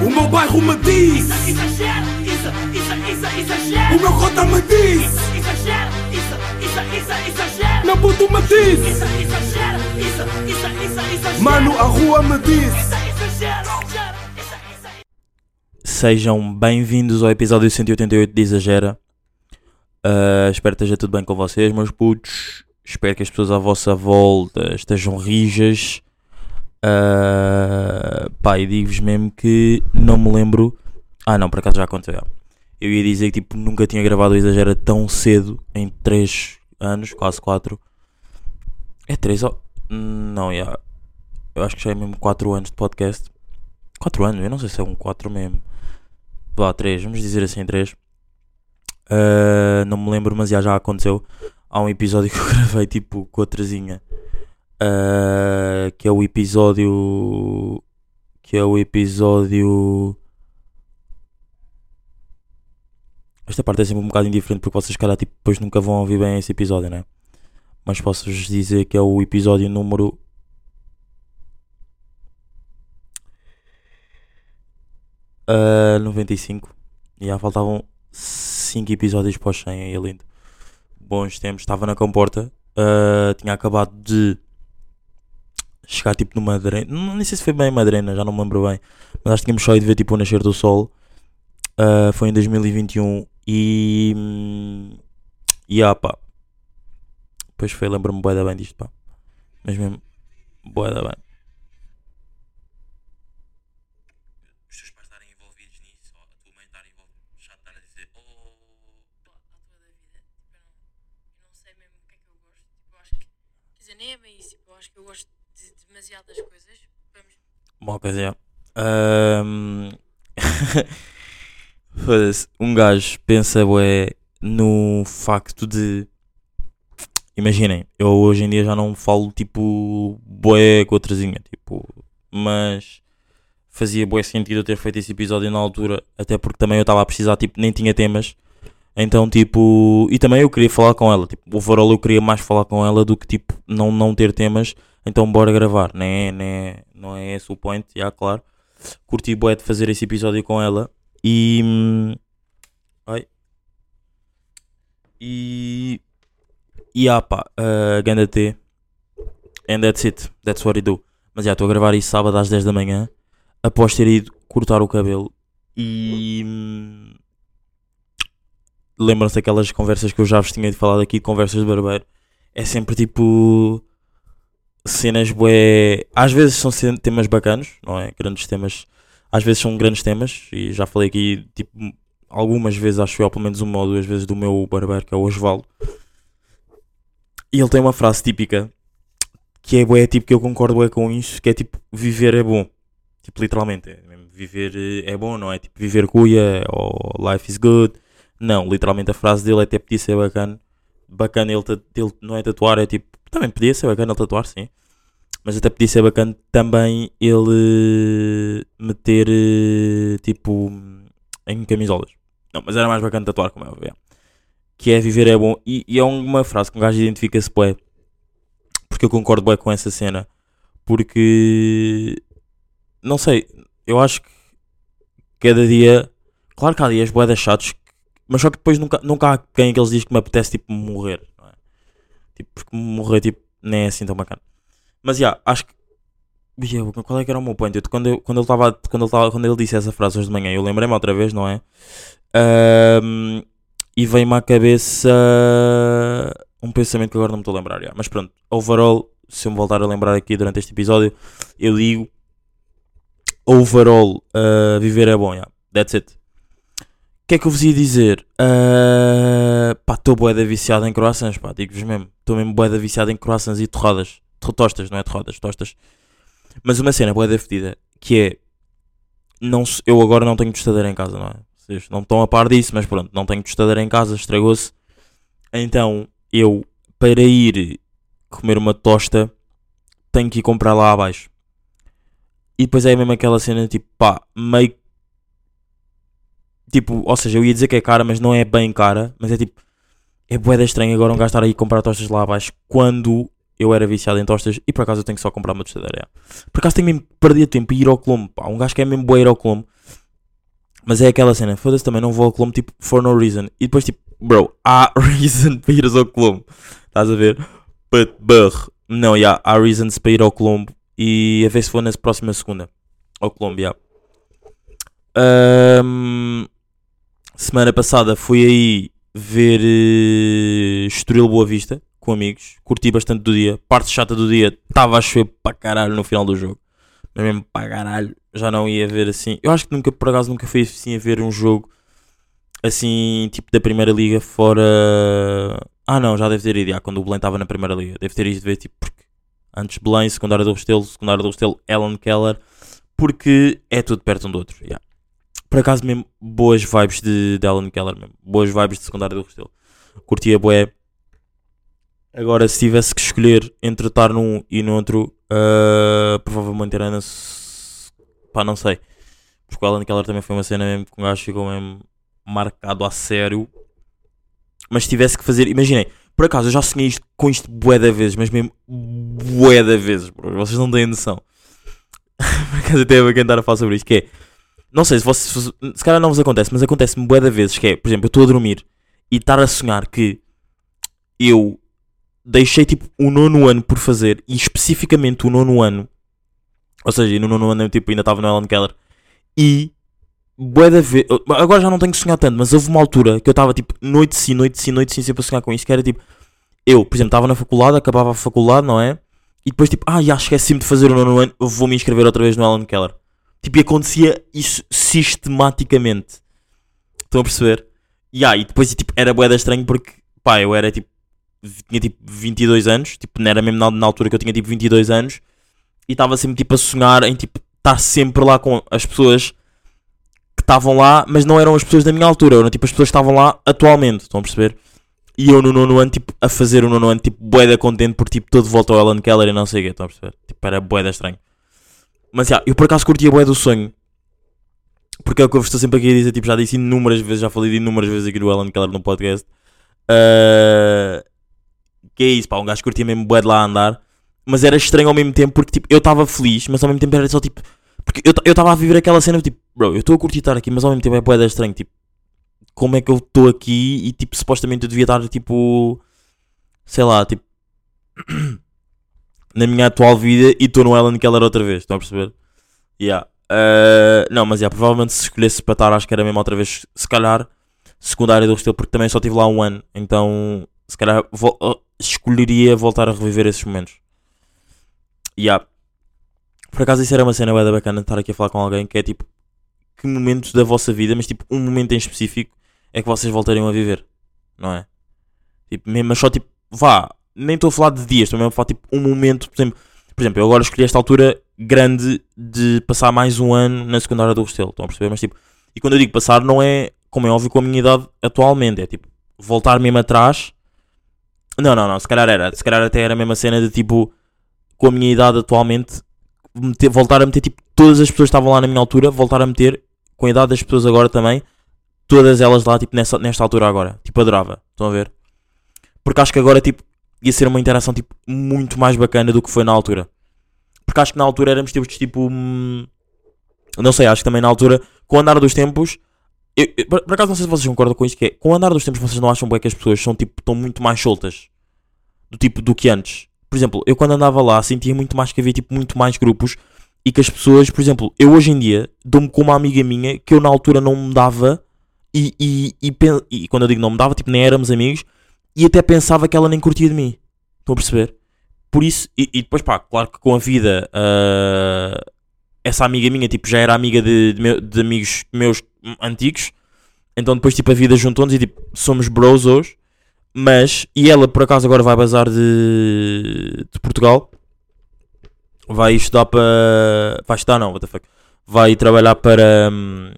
O meu bairro me diz Exagero, isso, isso, isso, exagero. O meu cota me diz Exagero, isso, isso, isso, exagero. Meu puto me diz Isso, exagero, isso, isso, isso, exagero. Mano, a rua me diz Isso, exagero, isso, isso. Sejam bem-vindos ao episódio 188 de Exagera. Ah, espero que esteja tudo bem com vocês, meus putos. Espero que as pessoas à vossa volta estejam rijas. Ah, pá, e digo-vos mesmo que não me lembro. Ah, não, por acaso já aconteceu. Eu ia dizer que tipo, nunca tinha gravado o Exagera tão cedo, em 3 anos, quase 4. É 3 ou. Não, já. Eu acho que já é mesmo 4 anos de podcast. 4 anos? Eu não sei se é um 4 mesmo. Vá, 3, vamos dizer assim 3. não me lembro, mas já, já aconteceu. Há um episódio que eu gravei tipo com a Terezinha. Ah, que é o episódio. Que é o episódio. Esta parte é sempre um bocado indiferente porque vocês, calhar, tipo, depois nunca vão ouvir bem esse episódio, né? Mas posso-vos dizer que é o episódio número. Uh, 95. E já faltavam 5 episódios para os 100 aí, é lindo. Bons tempos, estava na comporta. uh, tinha acabado de chegar tipo numa drena. Não nem sei se foi bem uma drena, já não me lembro bem. Mas acho que tínhamos só ido ver tipo o nascer do sol. Uh, foi em 2021 e. hum, E ah pá. Depois foi, lembro-me bué da bem disto pá. Mas mesmo, bué da bem. Os teus pais estarem envolvidos nisso, ou a tua mãe estar envolvida, já estar a dizer, oh. à toa da vida. Tipo, eu não, eu não sei mesmo o que é que eu gosto. Tipo, eu acho que. Quer dizer, nem é bem isso. Tipo, eu acho que eu gosto de demasiadas coisas. Vamos. Uma coisa, é. Foda-se, um gajo pensa, bué, no facto de. Imaginem, eu hoje em dia já não falo tipo bué com a Terezinha, tipo, mas fazia bué sentido eu ter feito esse episódio na altura, até porque também eu estava a precisar, tipo, nem tinha temas. Então, tipo, e também eu queria falar com ela, tipo, overall eu queria mais falar com ela do que, tipo, não, não ter temas, então bora gravar, não é, não é, não é esse o point, já, claro. Curti bué de fazer esse episódio com ela e... hum, Ai. E... E ah pá, uh, ganda T. And that's it, that's what I do. Mas já, estou a gravar isso sábado às 10 da manhã, após ter ido cortar o cabelo e... hum, Lembram-se daquelas conversas que eu já vos tinha falado aqui, conversas de barbeiro. É sempre tipo cenas bué. Às vezes são temas bacanos, não é? Grandes temas. Às vezes são grandes temas. E já falei aqui, tipo, algumas vezes, acho eu, pelo menos uma ou duas vezes, do meu barbeiro, que é o Osvaldo. E ele tem uma frase típica que é bué, tipo, que eu concordo bué com isso, que é tipo, viver é bom. Tipo, literalmente. É, viver eh, é bom, não é? Tipo, viver cuia ou life is good. Não, literalmente a frase dele até podia ser bacana. Bacana ele, ele não é tatuar, é tipo. Também podia ser bacana ele tatuar, sim. Mas até podia ser bacana também ele meter eh, tipo em camisolas. Não, mas era mais bacana tatuar, como é óbvio. é. Que é viver é bom. E, e é uma frase que um gajo identifica-se bué. Porque eu concordo bué com essa cena. Porque não sei, eu acho que cada dia. Claro que há dias bué chatos mas só que depois nunca, nunca há quem que eles dizem que me apetece tipo morrer. Morrer tipo, nem é assim tão bacana. Mas já, acho que. Qual é que era o meu point? Quando, eu- quando, ele estava quando, ele tava, quando ele disse essa frase hoje de manhã, eu lembrei-me outra vez, não é? Ahm, e veio-me à cabeça um pensamento que agora não me estou a lembrar. já. Mas pronto, overall, se eu me voltar a lembrar aqui durante este episódio, eu digo: overall, ah, viver é bom. já. That's it. Que é que eu vos ia dizer? Ah, pá, estou boeda viciado em croissants, pá, digo-vos mesmo. Estou mesmo boeda viciado em croissants e torradas. To- Tostas, não é torradas, tostas. Mas uma cena boeda fedida, que é... Não, eu agora não tenho tostadeira em casa, não é? Vocês não estão a par disso, mas pronto, não tenho tostadeira em casa, estragou-se. Então, eu, para ir comer uma tosta, tenho que ir comprar lá abaixo. E depois é mesmo aquela cena, tipo, pá, meio tipo, ou seja, eu ia dizer que é cara, mas não é bem cara, mas é tipo, é boeda estranho agora um gajo estar aí a comprar tostas lá abaixo quando eu era viciado em tostas e por acaso eu tenho que só comprar uma tostadeira. Por acaso tenho mesmo que perder tempo e ir ao Colombo, pá, um gajo que é mesmo boa ir ao Colombo, Mas é aquela cena, foda-se também, não vou ao Colombo tipo for no reason. E depois tipo, bro, há reason para ires ao Colombo. Estás a ver? But, burr. Não, yeah, há reasons para ir ao Colombo. E a ver se for na próxima segunda. Ao Colombo, yeah. Ahm, semana passada fui aí ver uh, Estoril Boa Vista com amigos. Curti bastante do dia. Parte chata do dia, estava a chover para caralho no final do jogo. Mas mesmo para caralho, já não ia ver assim. Eu acho que nunca, por acaso, nunca fui assim a ver um jogo assim, tipo da Primeira Liga fora. Ah, não, já deve ter ido, já, quando o Belém estava na Primeira Liga. Deve ter ido ver, tipo, porque antes Belém, secundária do Restelo, secundária do Restelo, Ellen Keller, porque é tudo perto um do outro. já. Por acaso, mesmo, boas vibes de, de Ellen Keller, mesmo. Boas vibes de secundária do Restelo. Curtia boé. Agora, se tivesse que escolher entre estar num e no outro, ah, provavelmente era na. Pá, não sei. Porque o Alan Keller também foi uma cena mesmo que um gajo ficou mesmo marcado a sério. Mas se tivesse que fazer, imaginei, por acaso eu já sonhei isto, com isto bué da vezes, mas mesmo bué da vezes, bro. Vocês não têm noção. por acaso até é bacana estar a falar sobre isto, que é, não sei se vocês, se, calhar não vos acontece, mas acontece-me bué da vezes, que é, por exemplo, eu estou a dormir e estar a sonhar que eu deixei tipo o nono ano por fazer, e especificamente o nono ano, ou seja, no nono ano eu tipo, ainda estava no Ellen Keller, e bué da vez, agora já não tenho que sonhar tanto, mas houve uma altura que eu estava tipo noite sim, noite sim, noite sim, sempre a sonhar com isto, que era tipo, eu, por exemplo, estava na faculdade, acabava a faculdade, não é? E depois tipo, ah, já esqueci-me de fazer o nono ano, vou me inscrever outra vez no Ellen Keller. Tipo, e acontecia isso sistematicamente. Estão a perceber? E ah, e depois tipo, era bué da estranho porque, pá, eu era tipo, tinha tipo 22 anos, tipo, não era mesmo na, na altura que eu tinha tipo 22 anos, e estava sempre tipo a sonhar em tipo, estar sempre lá com as pessoas que estavam lá, mas não eram as pessoas da minha altura, eram tipo as pessoas que estavam lá atualmente, estão a perceber? E eu no nono ano, tipo, a fazer o nono ano, tipo, bué da contente por tipo, todo volta ao Alan Keller e não sei o quê, estão a perceber? Tipo, era bué da estranho. Mas já, eu por acaso curtia bué do sonho. Porque é o que eu estou sempre aqui a dizer, tipo, já disse inúmeras vezes, já falei de inúmeras vezes aqui do Alan Keller no podcast. Ah, que é isso, pá, um gajo curtia mesmo bué de lá andar. Mas era estranho ao mesmo tempo porque, tipo, eu estava feliz, mas ao mesmo tempo era só, tipo... Porque eu estava a viver aquela cena, tipo, bro, eu estou a curtir estar aqui, mas ao mesmo tempo é bué estranho, tipo... Como é que eu estou aqui e, tipo, supostamente eu devia estar, tipo... Sei lá, tipo... na minha atual vida e estou no Ellen Keller outra vez, estão a perceber? Yeah. Uh, não, mas yeah, provavelmente se escolhesse para estar, acho que era mesmo outra vez, se calhar, secundária do Restelo, porque também só estive lá um ano, então se calhar uh, escolheria voltar a reviver esses momentos. Yeah. Por acaso isso era uma cena da bacana estar aqui a falar com alguém que é tipo, que momentos da vossa vida, mas tipo, um momento em específico é que vocês voltariam a viver, não é? Tipo, mas só tipo, vá, nem estou a falar de dias, mesmo a falar tipo um momento, por exemplo, por exemplo, eu agora escolhi esta altura grande de passar mais um ano na secundária do Restelo, estão a perceber? Mas tipo, e quando eu digo passar, não é, como é óbvio, com a minha idade atualmente, é tipo, voltar mesmo atrás. Não, não, não, se calhar era, se calhar até era a mesma cena de tipo, com a minha idade atualmente, meter- voltar a meter tipo, todas as pessoas que estavam lá na minha altura, voltar a meter, com a idade das pessoas agora também, todas elas lá, tipo, nessa, nesta altura agora, tipo, adorava, estão a ver? Porque acho que agora, tipo, ia ser uma interação tipo, muito mais bacana do que foi na altura. Porque acho que na altura éramos tipo, tipo hum, não sei, acho que também na altura, com o andar dos tempos, eu- eu- por, por acaso não sei se vocês concordam com isto, que é, com o andar dos tempos vocês não acham bem que as pessoas são tipo, estão muito mais soltas do tipo do que antes. Por exemplo, eu quando andava lá sentia muito mais que havia tipo muito mais grupos e que as pessoas, por exemplo, eu hoje em dia dou-me com uma amiga minha que eu na altura não me dava e, e, e, pen- e quando eu digo não me dava, tipo, nem éramos amigos e até pensava que ela nem curtia de mim. Estão a perceber? Por isso, e, e depois pá, claro que com a vida, ah, essa amiga minha tipo, já era amiga de, de, meu- de amigos meus antigos, então depois tipo a vida juntou-nos e tipo, somos bros hoje. Mas, e ela por acaso agora vai bazar de, de Portugal, vai estudar para. Vai estudar, não, what the fuck. Vai trabalhar para. hum,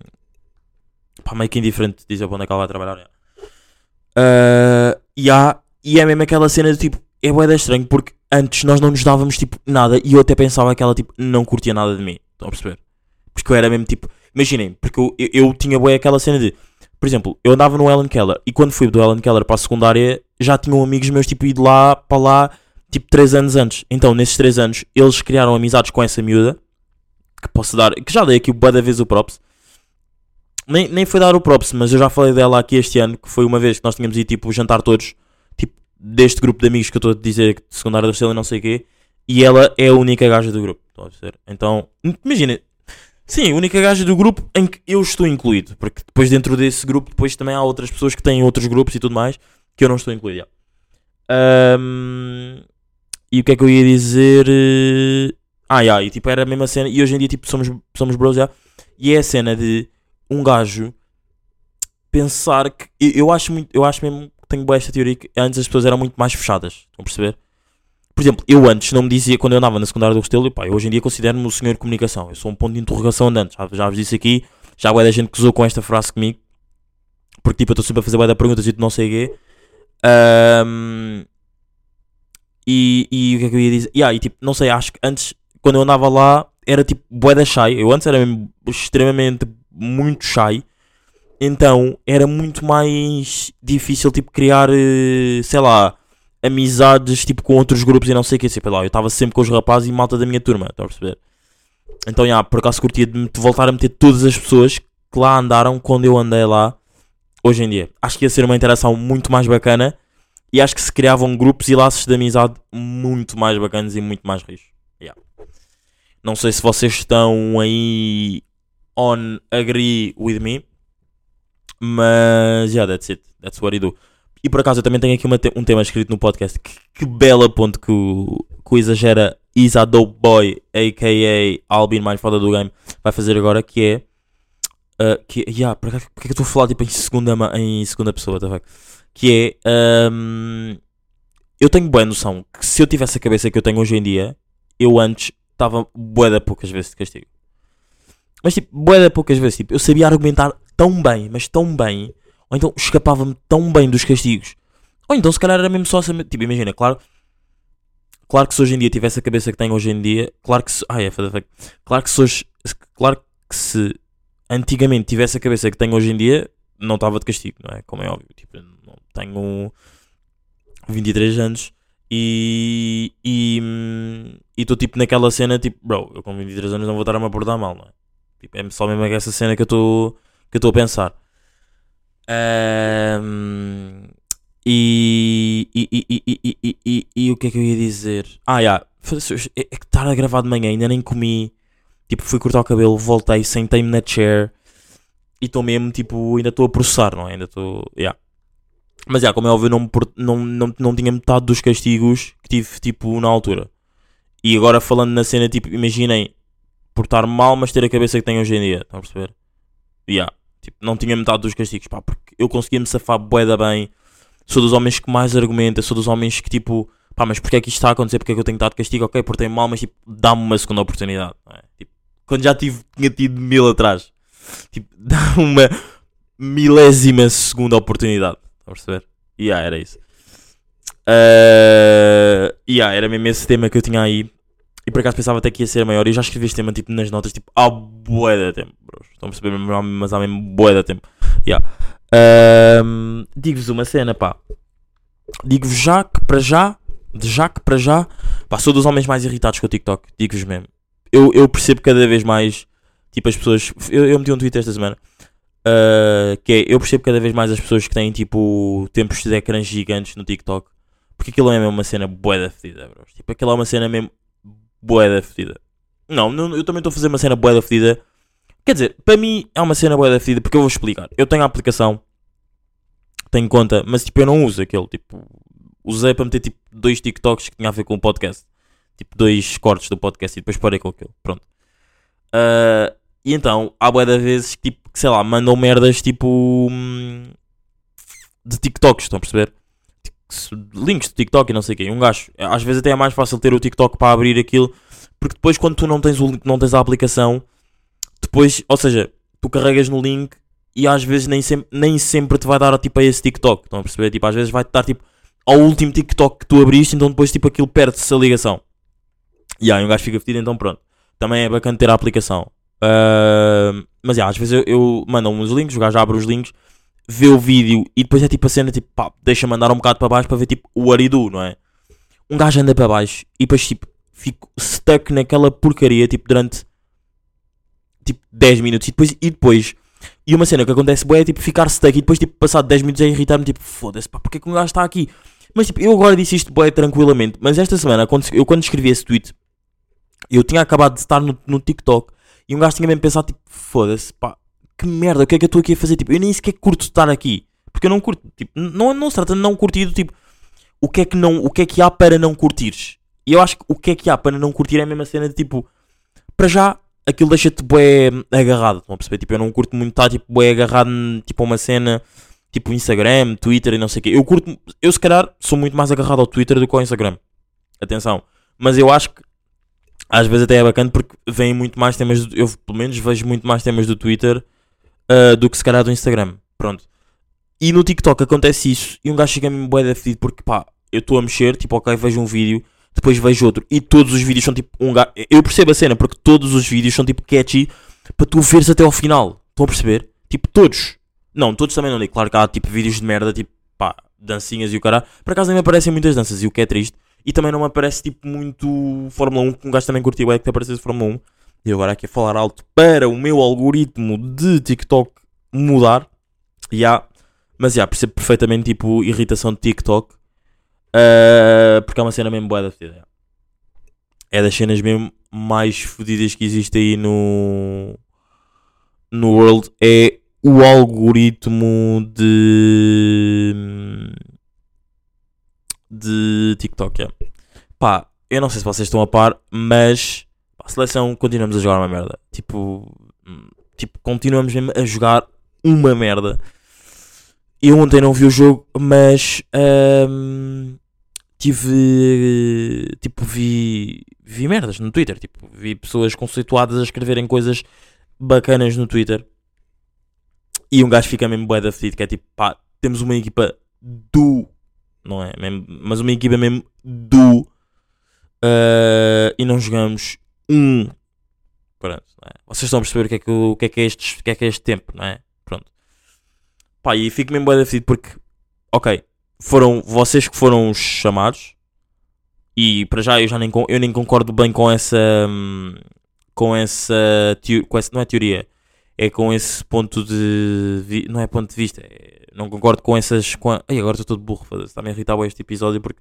Pá, meio que indiferente dizer para onde é que ela vai trabalhar. é. E, há, e é mesmo aquela cena de tipo, é bué da estranho porque antes nós não nos dávamos tipo nada e eu até pensava que ela tipo não curtia nada de mim. Estão a perceber? Porque eu era mesmo tipo, imaginem, porque eu, eu, eu tinha bué aquela cena de, por exemplo, eu andava no Ellen Keller e quando fui do Ellen Keller para a secundária já tinham amigos meus tipo ido lá para lá tipo 3 anos antes. Então nesses 3 anos eles criaram amizades com essa miúda que posso dar, que já dei aqui bué da vez o props. Nem, nem foi dar o props, mas eu já falei dela aqui este ano, que foi uma vez que nós tínhamos ido tipo jantar todos, tipo, deste grupo de amigos que eu estou a dizer, de secundária da Estrela e não sei o quê, e ela é a única gaja do grupo. Estão a perceber? Então, imagina, sim, a única gaja do grupo em que eu estou incluído, porque depois dentro desse grupo, depois também há outras pessoas que têm outros grupos e tudo mais, que eu não estou incluído. Ahm, e o que é que eu ia dizer? Eh, Ah, já, e tipo, era a mesma cena, e hoje em dia, tipo, somos, somos bros já, e é a cena de um gajo pensar que. Eu, acho muito. Eu acho mesmo que tenho boa esta teoria que antes as pessoas eram muito mais fechadas. Estão a perceber? Por exemplo, eu antes não me dizia, quando eu andava na secundária do Restelo, pá, eu hoje em dia considero-me o senhor de comunicação. Eu sou um ponto de interrogação andante. Já, já vos disse aqui, já há da gente que usou com esta frase comigo. Porque tipo, eu estou sempre a fazer bué de perguntas e tu não sei o quê. Ahm, e, e o que é que eu ia dizer? Yeah, e tipo, não sei, acho que antes, quando eu andava lá, era tipo bué da shy. Eu antes era mesmo extremamente muito shy. Então era muito mais difícil tipo criar, eh, sei lá, amizades tipo com outros grupos e não sei o que. Sei lá, eu estava sempre com os rapazes e malta da minha turma, estão a perceber? Então, já, por acaso curtia de, voltar a meter todas as pessoas que lá andaram quando eu andei lá hoje em dia. Acho que ia ser uma interação muito mais bacana e acho que se criavam grupos e laços de amizade muito mais bacanas e muito mais ricos. Yeah. Não sei se vocês estão aí on agree with me, mas yeah, that's it. That's what I do. E por acaso eu também tenho aqui uma um tema escrito no podcast. Que, que bela ponto que o, que o Exagera Is a Dope Boy, a.k.a. Albin mais foda do game, vai fazer agora, que é... Uh, que, yeah, por acaso, é que eu estou a falar tipo, em, segunda, em segunda pessoa, tá? Que é... um, eu tenho boa noção que se eu tivesse a cabeça que eu tenho hoje em dia, eu antes estava bué de poucas vezes de castigo. Mas tipo, de poucas vezes, tipo, eu sabia argumentar tão bem, mas tão bem, ou então escapava-me tão bem dos castigos. Ou então se calhar era mesmo só saber, tipo, imagina, claro, claro que se hoje em dia tivesse a cabeça que tenho hoje em dia, claro que se, ai, é fuck. claro que se hoje, claro que se antigamente tivesse a cabeça que tenho hoje em dia, não estava de castigo, não é? Como é óbvio, tipo, não tenho 23 anos e e hum, e estou tipo naquela cena tipo, bro, eu com 23 anos não vou estar a me abordar mal, não é? Tipo, é só mesmo essa cena que eu estou que a pensar. Um, e, e, e, e, o que é que eu ia dizer? Ah, yeah. é que estar a gravar de manhã, ainda nem comi. Tipo, fui cortar o cabelo, voltei, sentei-me na chair e estou mesmo, tipo, ainda estou a processar, não é? Ainda estou. Yeah. Mas, yeah, como é óbvio, não, não, não, não tinha metade dos castigos que tive, tipo, na altura. E agora falando na cena, tipo, imaginem, portar mal, mas ter a cabeça que tenho hoje em dia. Estão a perceber? Yeah. Tipo, não tinha metade dos castigos, pá, porque eu conseguia me safar bué da bem. Sou dos homens que mais argumenta, sou dos homens que, tipo, pá, mas porque é que isto está a acontecer? Porque é que eu tenho estar de castigo? Ok, portei mal, mas, tipo, dá-me uma segunda oportunidade. é? Tipo, quando já tive, tinha tido mil atrás. Tipo, dá-me uma milésima segunda oportunidade. Estão a perceber? E yeah, era isso. Uh, yeah, era mesmo esse tema que eu tinha aí. E por acaso pensava até que ia ser maior. E já escrevi este tema tipo, nas notas, tipo, há bué de tempo, bros. Estão a perceber? Mas há mesmo bué de tempo. Yeah. Um, Digo-vos uma cena, pá. Digo-vos já que para já, de já que para já, pá, sou dos homens mais irritados com o TikTok. Digo-vos mesmo. Eu, eu percebo cada vez mais, tipo, as pessoas. Eu, eu meti um tweet esta semana. uh, que é, eu percebo cada vez mais as pessoas que têm tipo tempos de ecrãs gigantes no TikTok porque aquilo é mesmo uma cena bué da fedida, bros. Tipo, aquilo é uma cena mesmo bué da fedida. Não, não, eu também estou a fazer uma cena bué da fedida. Quer dizer, para mim é uma cena bué da fedida porque eu vou explicar. Eu tenho a aplicação, tenho conta, mas tipo eu não uso aquele. Tipo, usei para meter tipo dois TikToks que tinha a ver com o podcast. Tipo, dois cortes do podcast e depois parei com aquilo. Pronto. Ah, e então, há de vezes que tipo, que, sei lá, mandam merdas tipo hum, de TikToks, estão a perceber? Links de TikTok e não sei o quê. Um gajo, às vezes até é mais fácil ter o TikTok para abrir aquilo, porque depois quando tu não tens, o, link- não tens a aplicação, depois, ou seja, tu carregas no link e às vezes nem sempre, nem sempre te vai dar tipo a esse TikTok, estão a perceber? Tipo, às vezes vai-te dar tipo ao último TikTok que tu abriste, então depois tipo aquilo perde-se a ligação. E aí um gajo fica fedido, então pronto. Também é bacana ter a aplicação. Ah, mas yeah, às vezes eu, eu mando uns links, o gajo abre os links, vê o vídeo e depois é tipo a cena tipo, pá, deixa mandar um bocado para baixo para ver tipo o Aridu, não é? Um gajo anda para baixo e depois tipo fico stuck naquela porcaria tipo durante tipo 10 minutos e depois, e depois E uma cena que acontece bué é tipo ficar stuck e depois tipo passar 10 minutos a irritar-me tipo foda-se pá, porque é que um gajo está aqui? Mas tipo, eu agora disse isto bué tranquilamente, mas esta semana eu quando escrevi esse tweet eu tinha acabado de estar no, no TikTok e um gajo tinha mesmo pensado tipo foda-se pá, que merda, o que é que eu estou aqui a fazer? Tipo, eu nem sequer curto estar aqui. Porque eu não curto, tipo, não, não se trata de não curtir, do tipo, o que é que não, o que é que há para não curtires? E eu acho que o que é que há para não curtir é a mesma cena de tipo, para já, aquilo deixa-te bué agarrado, estão a perceber? Tipo, eu não curto muito estar tipo bué agarrado tipo a uma cena, tipo Instagram, Twitter e não sei o quê. Eu curto, eu se calhar sou muito mais agarrado ao Twitter do que ao Instagram. Atenção. Mas eu acho que às vezes até é bacana porque vêm muito mais temas, do, eu pelo menos vejo muito mais temas do Twitter uh, do que se calhar do Instagram. Pronto. E no TikTok acontece isso e um gajo chega mesmo bué definido porque pá, eu estou a mexer, tipo, ok, vejo um vídeo, depois vejo outro e todos os vídeos são tipo um gajo. Eu percebo a cena porque todos os vídeos são tipo catchy para tu veres até ao final. Estão a perceber? Tipo, todos. Não, todos também não digo. Claro que há tipo vídeos de merda, tipo, pá, dancinhas e o caralho. Por acaso nem me aparecem muitas danças e o que é triste. E também não me aparece tipo muito Fórmula 1, que um gajo também curtiu é que te aparecesse Fórmula 1. E agora aqui a falar alto para o meu algoritmo de TikTok mudar. Já. Mas já, percebo perfeitamente tipo irritação de TikTok. Uh, porque é uma cena mesmo boa da. É das cenas mesmo mais fodidas que existe aí no. No World. É o algoritmo de. De TikTok. É. Pá, eu não sei se vocês estão a par, mas. A seleção continuamos a jogar uma merda. Tipo. hum, Tipo, continuamos mesmo a jogar uma merda. Eu ontem não vi o jogo, mas ahm, tive tipo vi vi merdas no Twitter, tipo vi pessoas conceituadas a escreverem coisas bacanas no Twitter e um gajo fica mesmo bué da fedido, que é tipo pá, temos uma equipa do não é, mesmo, mas uma equipa mesmo do ah, e não jogamos pronto, é? vocês estão a perceber o que é que, o que, é, que, é, este, que é que é este tempo, não é? Pronto. Pá, e fico mesmo bem definido porque, ok, foram vocês que foram os chamados e para já eu já nem, eu nem concordo bem com essa, hum, com essa, com essa, não é teoria, é com esse ponto de, não é ponto de vista, é- não concordo com essas, com a, ai agora estou todo burro, está-me a irritar este episódio porque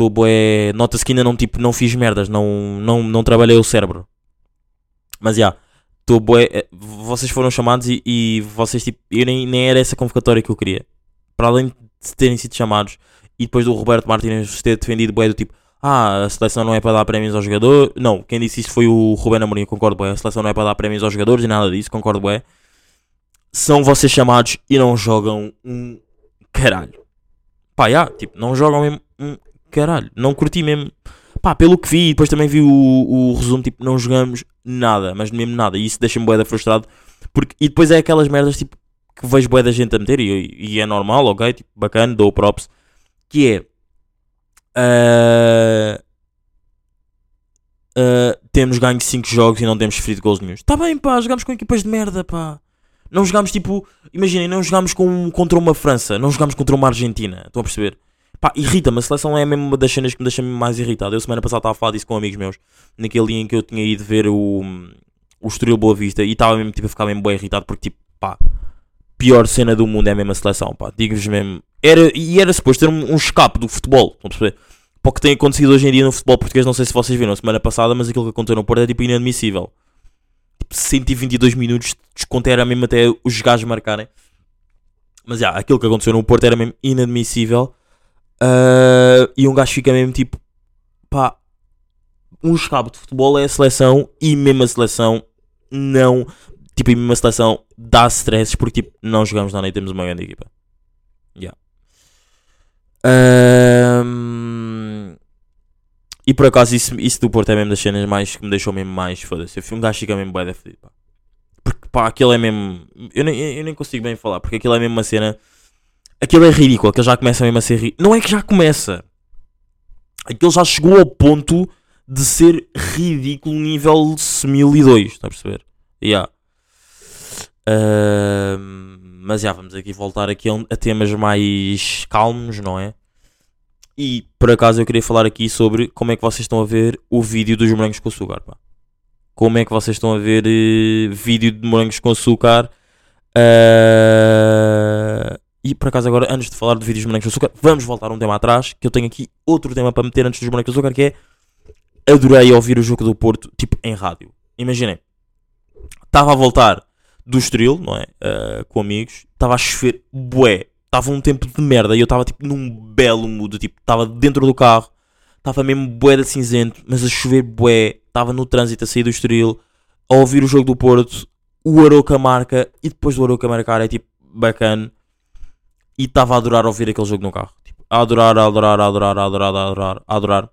estou bué, nota-se que ainda não, tipo, não fiz merdas, não, não, não trabalhei o cérebro. Mas já, estou bué, eh, vocês foram chamados e, e vocês tipo, eu nem, nem era essa convocatória que eu queria. Para além de terem sido chamados e depois do Roberto Martínez ter defendido bué do tipo, ah, a seleção não é para dar prémios aos jogadores. Não, quem disse isso foi o Ruben Amorim, concordo bué. A seleção não é para dar prémios aos jogadores e nada disso, concordo bué. São vocês chamados e não jogam um caralho. Pá, já, tipo, não jogam mesmo um caralho. Não curti mesmo. Pá, pelo que vi, depois também vi o, o resumo, tipo, não jogamos nada, mas mesmo nada. E isso deixa-me bué da frustrado. Porque, e depois é aquelas merdas, tipo, que vejo bué da gente a meter, e, e é normal, ok, tipo, bacana, dou props. Que é... ah, ah, temos ganho 5 jogos e não temos sofrido gols nenhum. Está bem, pá, jogamos com equipas de merda, pá. Não jogamos tipo, imaginem, não jogamos com, contra uma França, não jogamos contra uma Argentina. Estão a perceber? Pá, irrita-me. A seleção é mesmo uma das cenas que me deixa mais irritado. Eu semana passada estava a falar disso com amigos meus, naquele dia em que eu tinha ido ver o, o Estoril Boa Vista e estava mesmo tipo, a ficar mesmo bem irritado porque, tipo, pá, pior cena do mundo é a seleção, pá. Digo-vos mesmo. Era, e era suposto ter um, um escape do futebol, estão a perceber? Para o que tem acontecido hoje em dia no futebol português, não sei se vocês viram semana passada, mas aquilo que aconteceu no Porto é tipo inadmissível. Tipo, 122 minutos de desconto era mesmo até os gajos marcarem. Mas já, aquilo que aconteceu no Porto era mesmo inadmissível. Ah, e um gajo fica mesmo tipo, pá, um escape de futebol é a seleção e mesmo a seleção não, tipo, e mesmo a seleção dá stresses porque tipo, não jogamos nada e temos uma grande equipa. Yeah. Ahm, e por acaso isso, isso do Porto é mesmo das cenas mais que me deixou mesmo mais foda-se. Eu fui um gajo fica mesmo bué da pá. Porque pá, aquilo é mesmo. Eu nem, eu nem consigo bem falar, porque aquilo é mesmo uma cena. Aquilo é ridículo, aquilo já começa mesmo a ser ri- Não é que já começa. Aquilo já chegou ao ponto de ser ridículo nível 1002, está a perceber? Yeah. Ahm, mas já vamos aqui voltar aqui a, temas mais calmos, não é? E por acaso eu queria falar aqui sobre como é que vocês estão a ver o vídeo dos morangos com açúcar, pá. Como é que vocês estão a ver eh, vídeo de morangos com açúcar Ah, e por acaso, agora, antes de falar de vídeos de bonecos de açúcar, vamos voltar um tema atrás. Que eu tenho aqui outro tema para meter antes dos bonecos de açúcar, que é adorei ouvir o jogo do Porto, tipo, em rádio. Imaginem, estava a voltar do Estoril, não é? Ah, com amigos, estava a chover, bué, estava um tempo de merda e eu estava tipo num belo mood, tipo, estava dentro do carro, estava mesmo bué de cinzento, mas a chover bué, estava no trânsito a sair do Estoril, a ouvir o jogo do Porto, o Aroca marca e depois do Aroca marcar é tipo bacana e estava a adorar ouvir aquele jogo no carro. Tipo, a adorar, a adorar, a adorar, a adorar, a adorar, a adorar.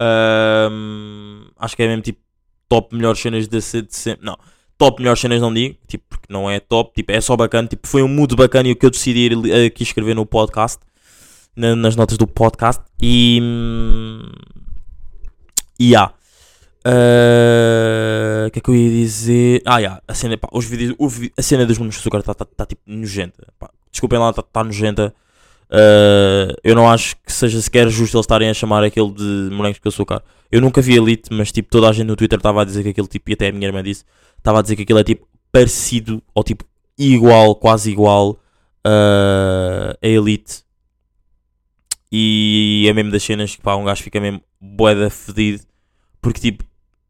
Ahm, acho que é mesmo tipo top melhores cenas de, se- de sempre. Não, top melhores cenas não digo, tipo, porque não é top, tipo, é só bacana. Tipo, foi um mood bacana e o que eu decidi li- aqui escrever no podcast, na- nas notas do podcast. E. hum, E há. Ah, O que é que eu ia dizer? Ah, yeah, a cena, pá, os vídeos, o a cena dos Monos de Açúcar está tá, tá, tipo nojenta. Pá, desculpem lá, está tá nojenta. Ah, eu não acho que seja sequer justo eles estarem a chamar aquele de Bonecos de Açúcar. Eu nunca vi Elite, mas tipo toda a gente no Twitter estava a dizer que aquele tipo, e até a minha irmã disse, estava a dizer que aquilo é tipo parecido, ou tipo igual, quase igual ah, a Elite. E é mesmo das cenas que pá, um gajo fica mesmo boeda fedido. Porque tipo,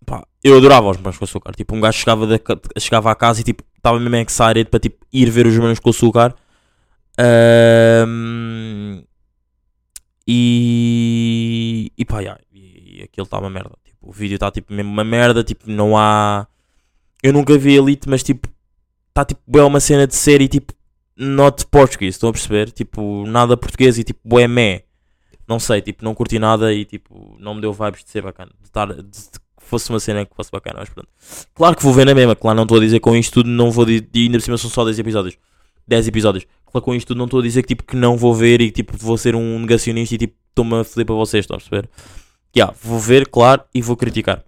pá, eu adorava os Morangos com Açúcar. Tipo, um gajo chegava, da chegava à casa e tipo, estava mesmo excited para tipo, ir ver os Morangos com Açúcar. Ahm, e, e pá, yeah, e, e aquilo está uma merda. Tipo, o vídeo está tipo mesmo uma merda. Tipo, não há. Eu nunca vi Elite, mas tipo, está tipo, é uma cena de série tipo, not português. Estão a perceber? Tipo, nada português e tipo, é meh. Não sei, tipo, não curti nada e tipo, não me deu vibes de ser bacana. De, estar, de, de que fosse uma cena que fosse bacana, mas pronto. Claro que vou ver na mesma, claro, não estou a dizer com isto tudo, não vou e ainda por cima são só 10 episódios. 10 episódios. Claro, com isto não estou a dizer que tipo que não vou ver e tipo vou ser um negacionista e tipo estou-me a foder para vocês, estão a perceber? Yeah, vou ver, claro, e vou criticar.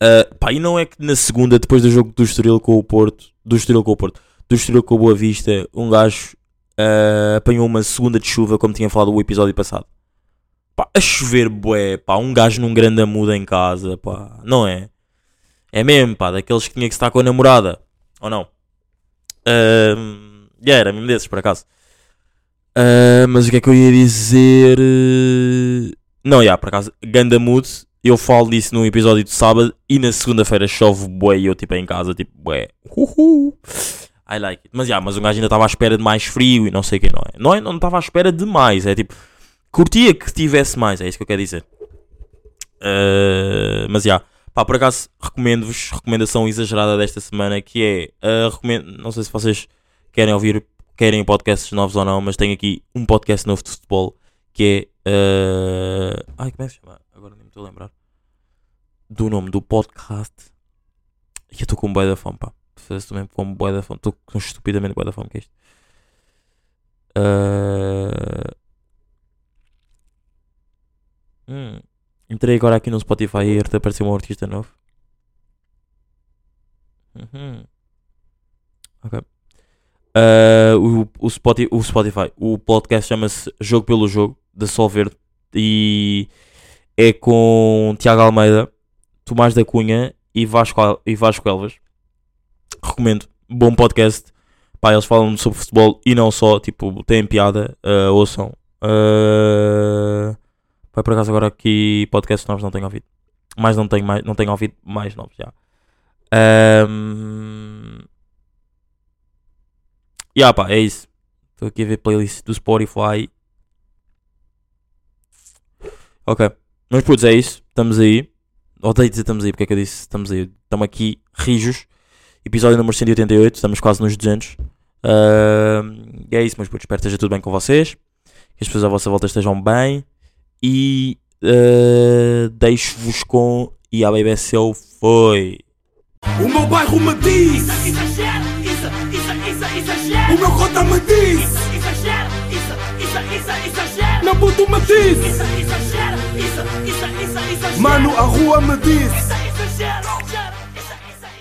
Ah, pá, e não é que na segunda, depois do jogo do Estoril com o Porto, do Estoril com o Porto, do Estoril com o Boa Vista, um gajo ah, apanhou uma segunda de chuva, como tinha falado no episódio passado. Pá, a chover, bué, pá, um gajo num grande amuda em casa, pá, não é? É mesmo, pá, daqueles que tinha que estar com a namorada, ou não? Ahm, yeah, era mesmo desses, por acaso. Ah, mas o que é que eu ia dizer? Eh, Não, yeah, por acaso, ganda mood, eu falo disso num episódio de sábado e na segunda-feira chove bué e eu tipo em casa, tipo, bué, uhu, I like it. Mas, yeah, mas um gajo ainda estava à espera de mais frio e não sei o que, não é? Não é, não estava à espera de mais, é tipo, curtia que tivesse mais, é isso que eu quero dizer. Ah, mas, já, pá, por acaso, recomendo-vos, recomendação exagerada desta semana, que é, ah, recomendo, não sei se vocês querem ouvir, querem podcasts novos ou não, mas tenho aqui um podcast novo de futebol, que é, ah, ai, como é que se chama? Agora nem me estou a lembrar do nome do podcast. E eu estou com um boi da fome, pá. Estou mesmo com um boi da fome. Estou com estupidamente boi da fome que é isto. Ah, hum. Entrei agora aqui no Spotify e apareceu um artista novo. Uhum. Ok. Ah, o, o, Spotify, o Spotify, o podcast chama-se Jogo pelo Jogo, da Solverde, e é com Tiago Almeida, Tomás da Cunha e Vasco, e Vasco Elvas. Recomendo, bom podcast. Pá, eles falam sobre futebol e não só, tipo, têm piada, ah, ouçam. Uh, vai por acaso agora aqui podcasts novos não tenho ouvido. Mas não tenho, mais, não tenho ouvido mais novos já. Um, yeah, pá, é isso. Estou aqui a ver playlist do Spotify. Ok. Mas putz, é isso. Estamos aí. Odeio dizer estamos aí. Porque é que eu disse estamos aí? Estamos aqui, rijos. Episódio número 188. Estamos quase nos 200. Um, e é isso, mas putz, espero que esteja tudo bem com vocês. Que as pessoas à vossa volta estejam bem. E uh, deixo-vos com. E a BBCO foi. O meu bairro me diz, exagero. o meu cota me diz, Exagero, exagero. meu puto me diz, mano a rua me diz.